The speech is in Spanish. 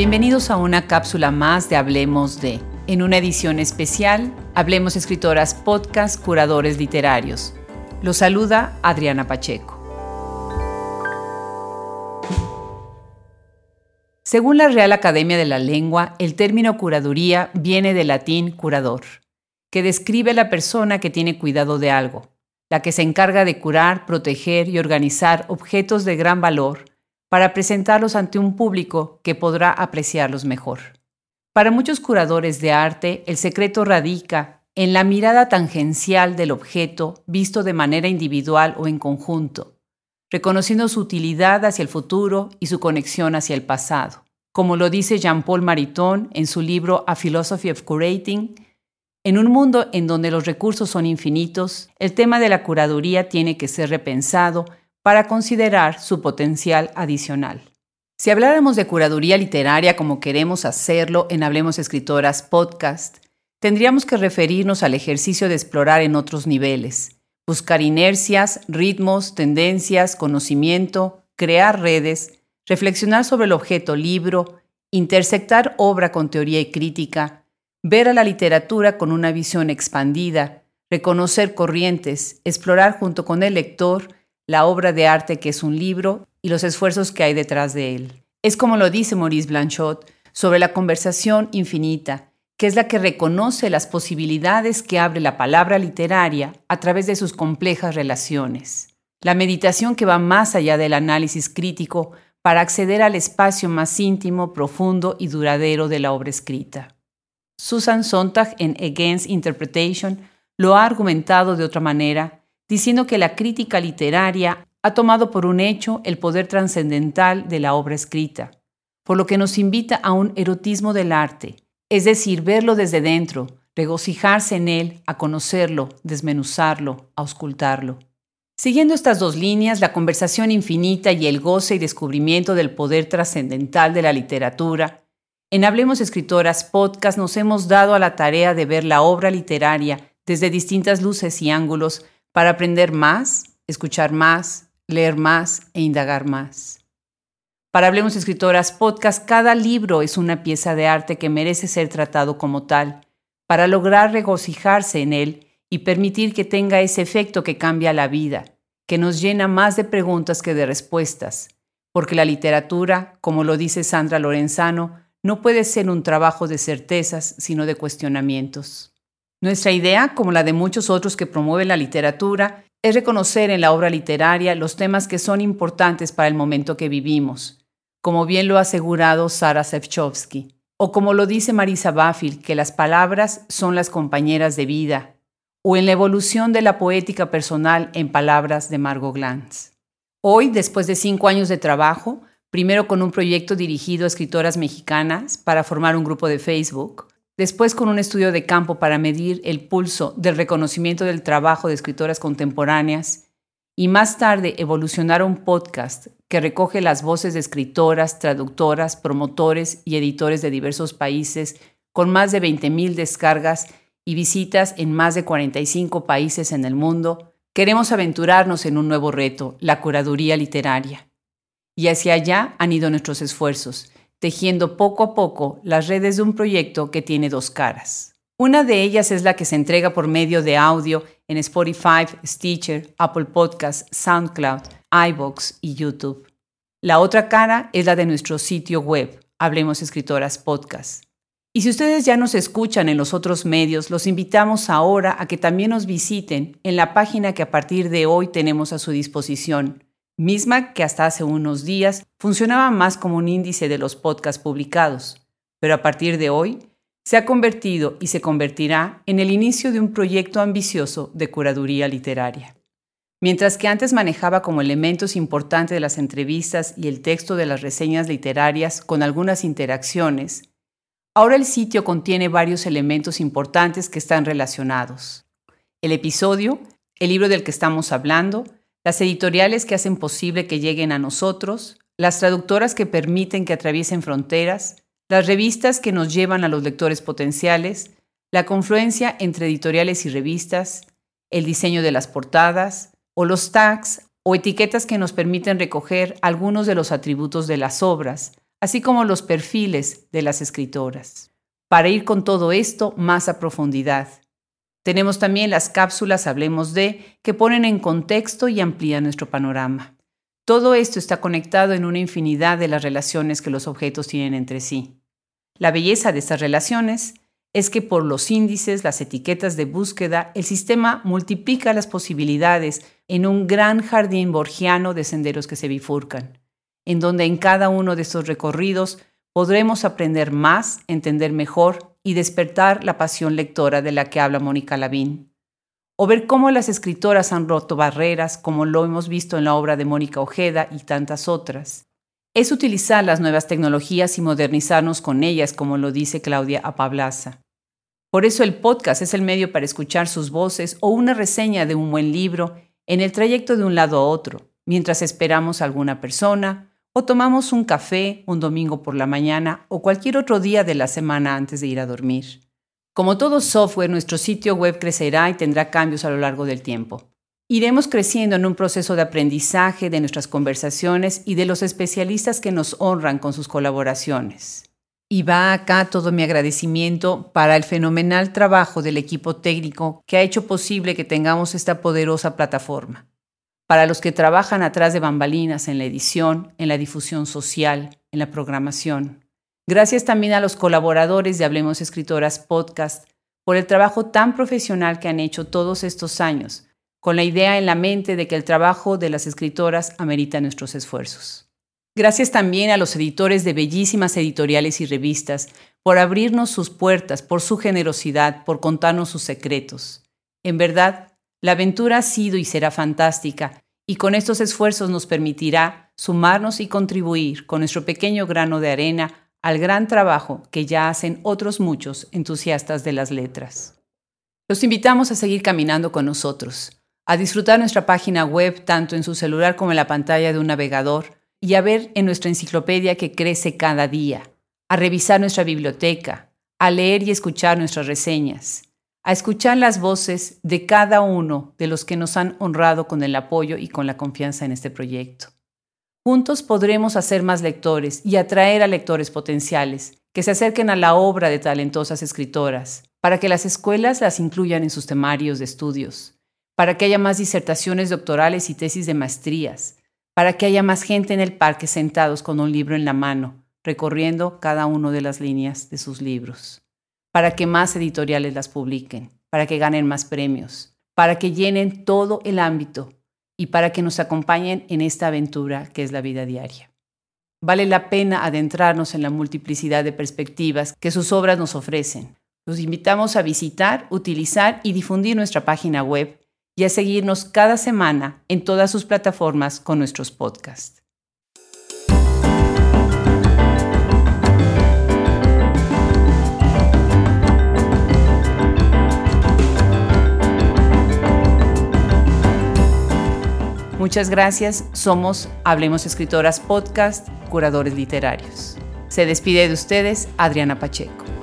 Bienvenidos a una cápsula más de Hablemos de. En una edición especial, Hablemos Escritoras Podcast Curadores Literarios. Los saluda Adriana Pacheco. Según la Real Academia de la Lengua, el término curaduría viene del latín curador, que describe a la persona que tiene cuidado de algo, la que se encarga de curar, proteger y organizar objetos de gran valor para presentarlos ante un público que podrá apreciarlos mejor. Para muchos curadores de arte, el secreto radica en la mirada tangencial del objeto visto de manera individual o en conjunto, reconociendo su utilidad hacia el futuro y su conexión hacia el pasado. Como lo dice Jean-Paul Mariton en su libro A Philosophy of Curating, en un mundo en donde los recursos son infinitos, el tema de la curaduría tiene que ser repensado para considerar su potencial adicional. Si habláramos de curaduría literaria como queremos hacerlo en Hablemos Escritoras podcast, tendríamos que referirnos al ejercicio de explorar en otros niveles, buscar inercias, ritmos, tendencias, conocimiento, crear redes, reflexionar sobre el objeto libro, intersectar obra con teoría y crítica, ver a la literatura con una visión expandida, reconocer corrientes, explorar junto con el lector la obra de arte que es un libro y los esfuerzos que hay detrás de él. Es como lo dice Maurice Blanchot sobre la conversación infinita, que es la que reconoce las posibilidades que abre la palabra literaria a través de sus complejas relaciones. La meditación que va más allá del análisis crítico para acceder al espacio más íntimo, profundo y duradero de la obra escrita. Susan Sontag en Against Interpretation lo ha argumentado de otra manera diciendo que la crítica literaria ha tomado por un hecho el poder trascendental de la obra escrita, por lo que nos invita a un erotismo del arte, es decir, verlo desde dentro, regocijarse en él, a conocerlo, desmenuzarlo, a auscultarlo. Siguiendo estas dos líneas, la conversación infinita y el goce y descubrimiento del poder trascendental de la literatura, en Hablemos Escritoras Podcast nos hemos dado a la tarea de ver la obra literaria desde distintas luces y ángulos para aprender más, escuchar más, leer más e indagar más. Para Hablemos Escritoras Podcast, cada libro es una pieza de arte que merece ser tratado como tal, para lograr regocijarse en él y permitir que tenga ese efecto que cambia la vida, que nos llena más de preguntas que de respuestas, porque la literatura, como lo dice Sandra Lorenzano, no puede ser un trabajo de certezas, sino de cuestionamientos. Nuestra idea, como la de muchos otros que promueven la literatura, es reconocer en la obra literaria los temas que son importantes para el momento que vivimos, como bien lo ha asegurado Sara Sefchovsky, o como lo dice Marisa Bafil, que las palabras son las compañeras de vida, o en la evolución de la poética personal en palabras de Margot Glantz. Hoy, después de cinco años de trabajo, primero con un proyecto dirigido a escritoras mexicanas para formar un grupo de Facebook, después con un estudio de campo para medir el pulso del reconocimiento del trabajo de escritoras contemporáneas y más tarde evolucionar un podcast que recoge las voces de escritoras, traductoras, promotores y editores de diversos países con más de 20.000 descargas y visitas en más de 45 países en el mundo, queremos aventurarnos en un nuevo reto, la curaduría literaria. Y hacia allá han ido nuestros esfuerzos tejiendo poco a poco las redes de un proyecto que tiene dos caras. Una de ellas es la que se entrega por medio de audio en Spotify, Stitcher, Apple Podcasts, SoundCloud, iBox y YouTube. La otra cara es la de nuestro sitio web, Hablemos Escritoras Podcast. Y si ustedes ya nos escuchan en los otros medios, los invitamos ahora a que también nos visiten en la página que a partir de hoy tenemos a su disposición, misma que hasta hace unos días funcionaba más como un índice de los podcasts publicados, pero a partir de hoy se ha convertido y se convertirá en el inicio de un proyecto ambicioso de curaduría literaria. Mientras que antes manejaba como elementos importantes de las entrevistas y el texto de las reseñas literarias con algunas interacciones, ahora el sitio contiene varios elementos importantes que están relacionados. El episodio, el libro del que estamos hablando, las editoriales que hacen posible que lleguen a nosotros, las traductoras que permiten que atraviesen fronteras, las revistas que nos llevan a los lectores potenciales, la confluencia entre editoriales y revistas, el diseño de las portadas, o los tags o etiquetas que nos permiten recoger algunos de los atributos de las obras, así como los perfiles de las escritoras. Para ir con todo esto más a profundidad, tenemos también las cápsulas Hablemos de, que ponen en contexto y amplían nuestro panorama. Todo esto está conectado en una infinidad de las relaciones que los objetos tienen entre sí. La belleza de estas relaciones es que por los índices, las etiquetas de búsqueda, el sistema multiplica las posibilidades en un gran jardín borgiano de senderos que se bifurcan, en donde en cada uno de estos recorridos podremos aprender más, entender mejor y despertar la pasión lectora de la que habla Mónica Lavín. O ver cómo las escritoras han roto barreras, como lo hemos visto en la obra de Mónica Ojeda y tantas otras. Es utilizar las nuevas tecnologías y modernizarnos con ellas, como lo dice Claudia Apablaza. Por eso el podcast es el medio para escuchar sus voces o una reseña de un buen libro en el trayecto de un lado a otro, mientras esperamos a alguna persona, o tomamos un café un domingo por la mañana o cualquier otro día de la semana antes de ir a dormir. Como todo software, nuestro sitio web crecerá y tendrá cambios a lo largo del tiempo. Iremos creciendo en un proceso de aprendizaje de nuestras conversaciones y de los especialistas que nos honran con sus colaboraciones. Y va acá todo mi agradecimiento para el fenomenal trabajo del equipo técnico que ha hecho posible que tengamos esta poderosa plataforma para los que trabajan atrás de bambalinas en la edición, en la difusión social, en la programación. Gracias también a los colaboradores de Hablemos Escritoras Podcast por el trabajo tan profesional que han hecho todos estos años, con la idea en la mente de que el trabajo de las escritoras amerita nuestros esfuerzos. Gracias también a los editores de bellísimas editoriales y revistas por abrirnos sus puertas, por su generosidad, por contarnos sus secretos. En verdad, la aventura ha sido y será fantástica, y con estos esfuerzos nos permitirá sumarnos y contribuir con nuestro pequeño grano de arena al gran trabajo que ya hacen otros muchos entusiastas de las letras. Los invitamos a seguir caminando con nosotros, a disfrutar nuestra página web tanto en su celular como en la pantalla de un navegador y a ver en nuestra enciclopedia que crece cada día, a revisar nuestra biblioteca, a leer y escuchar nuestras reseñas, a escuchar las voces de cada uno de los que nos han honrado con el apoyo y con la confianza en este proyecto. Juntos podremos hacer más lectores y atraer a lectores potenciales que se acerquen a la obra de talentosas escritoras, para que las escuelas las incluyan en sus temarios de estudios, para que haya más disertaciones doctorales y tesis de maestrías, para que haya más gente en el parque sentados con un libro en la mano, recorriendo cada una de las líneas de sus libros para que más editoriales las publiquen, para que ganen más premios, para que llenen todo el ámbito y para que nos acompañen en esta aventura que es la vida diaria. Vale la pena adentrarnos en la multiplicidad de perspectivas que sus obras nos ofrecen. Los invitamos a visitar, utilizar y difundir nuestra página web y a seguirnos cada semana en todas sus plataformas con nuestros podcasts. Muchas gracias. Somos Hablemos Escritoras Podcast, curadores literarios. Se despide de ustedes Adriana Pacheco.